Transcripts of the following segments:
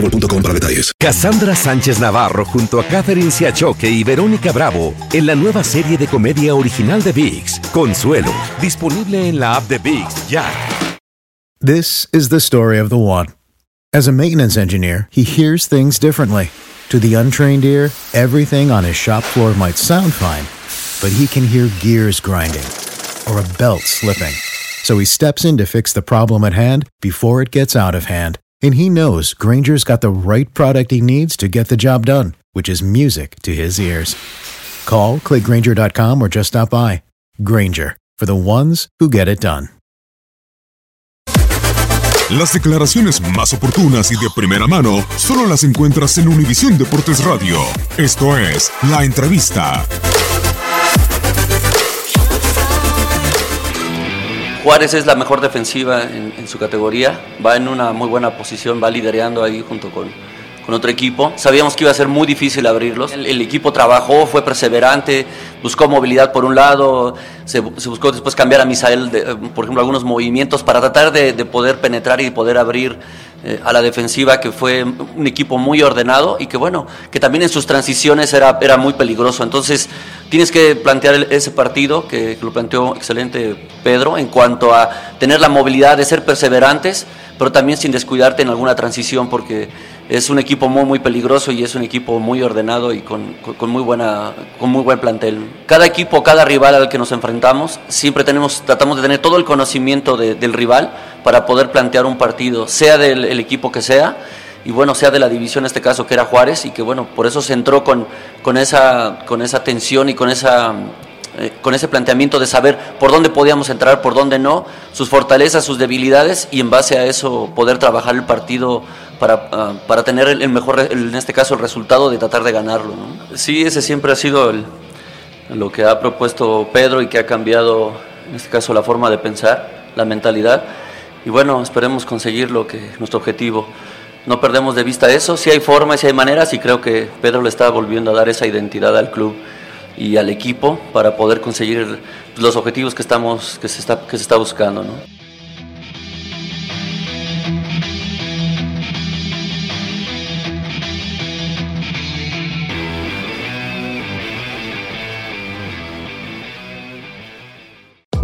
boostmobile.com para detalles. Cassandra Sánchez Navarro junto a Catherine Siachoque y Verónica Bravo en la nueva serie de comedia original de VIX, Consuelo, disponible en la app de VIX ya. This is the story of the one. As a maintenance engineer, he hears things differently. To the untrained ear, everything on his shop floor might sound fine, but he can hear gears grinding or a belt slipping. So he steps in to fix the problem at hand before it gets out of hand. And he knows Granger's got the right product he needs to get the job done, which is music to his ears. Call, clickgranger.com, or just stop by. Granger, for the ones who get it done. Las declaraciones más oportunas y de primera mano solo las encuentras en Univisión Deportes Radio. Esto es La Entrevista. Juárez es la mejor defensiva en, su categoría, va en una muy buena posición, va liderando ahí junto con, con otro equipo. Sabíamos que iba a ser muy difícil abrirlos. El, equipo trabajó, fue perseverante, buscó movilidad por un lado, se, buscó después cambiar a Misael, de, por ejemplo, algunos movimientos para tratar de, de poder penetrar y poder abrir eh, a la defensiva, que fue un equipo muy ordenado y que bueno, que también en sus transiciones era, era muy peligroso. Entonces tienes que plantear ese partido, que, lo planteó excelente Pedro, en cuanto a tener la movilidad de ser perseverantes, pero también sin descuidarte en alguna transición, porque es un equipo muy muy peligroso y es un equipo muy ordenado y con, con, muy buena con muy buen plantel. Cada equipo, cada rival al que nos enfrentamos, siempre tenemos tratamos de tener todo el conocimiento de, del rival para poder plantear un partido, sea del el equipo que sea y bueno, sea de la división en este caso que era Juárez y que bueno, por eso se entró con, con esa con esa tensión y con esa eh, con ese planteamiento de saber por dónde podíamos entrar, por dónde no, sus fortalezas, sus debilidades y en base a eso poder trabajar el partido para, uh, para tener el, mejor, el, en este caso, el resultado de tratar de ganarlo. ¿no? Sí, ese siempre ha sido el, lo que ha propuesto Pedro y que ha cambiado, en este caso, la forma de pensar, la mentalidad. Y bueno, esperemos conseguir lo que nuestro objetivo. No perdemos de vista eso, si hay formas, si hay maneras y creo que Pedro le está volviendo a dar esa identidad al club y al equipo para poder conseguir los objetivos que, estamos, que, se, está, que se está buscando. ¿no?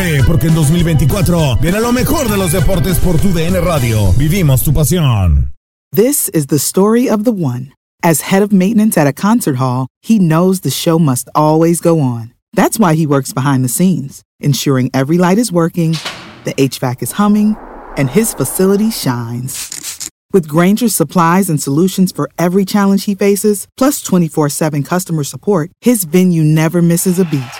Prepárate, porque en 2024 viene lo mejor de los deportes por tu DN Radio. Vivimos tu pasión. This is the story of the one. As head of maintenance at a concert hall, he knows the show must always go on. That's why he works behind the scenes, ensuring every light is working, the HVAC is humming, and his facility shines. With Granger's supplies and solutions for every challenge he faces, plus 24 7 customer support, his venue never misses a beat.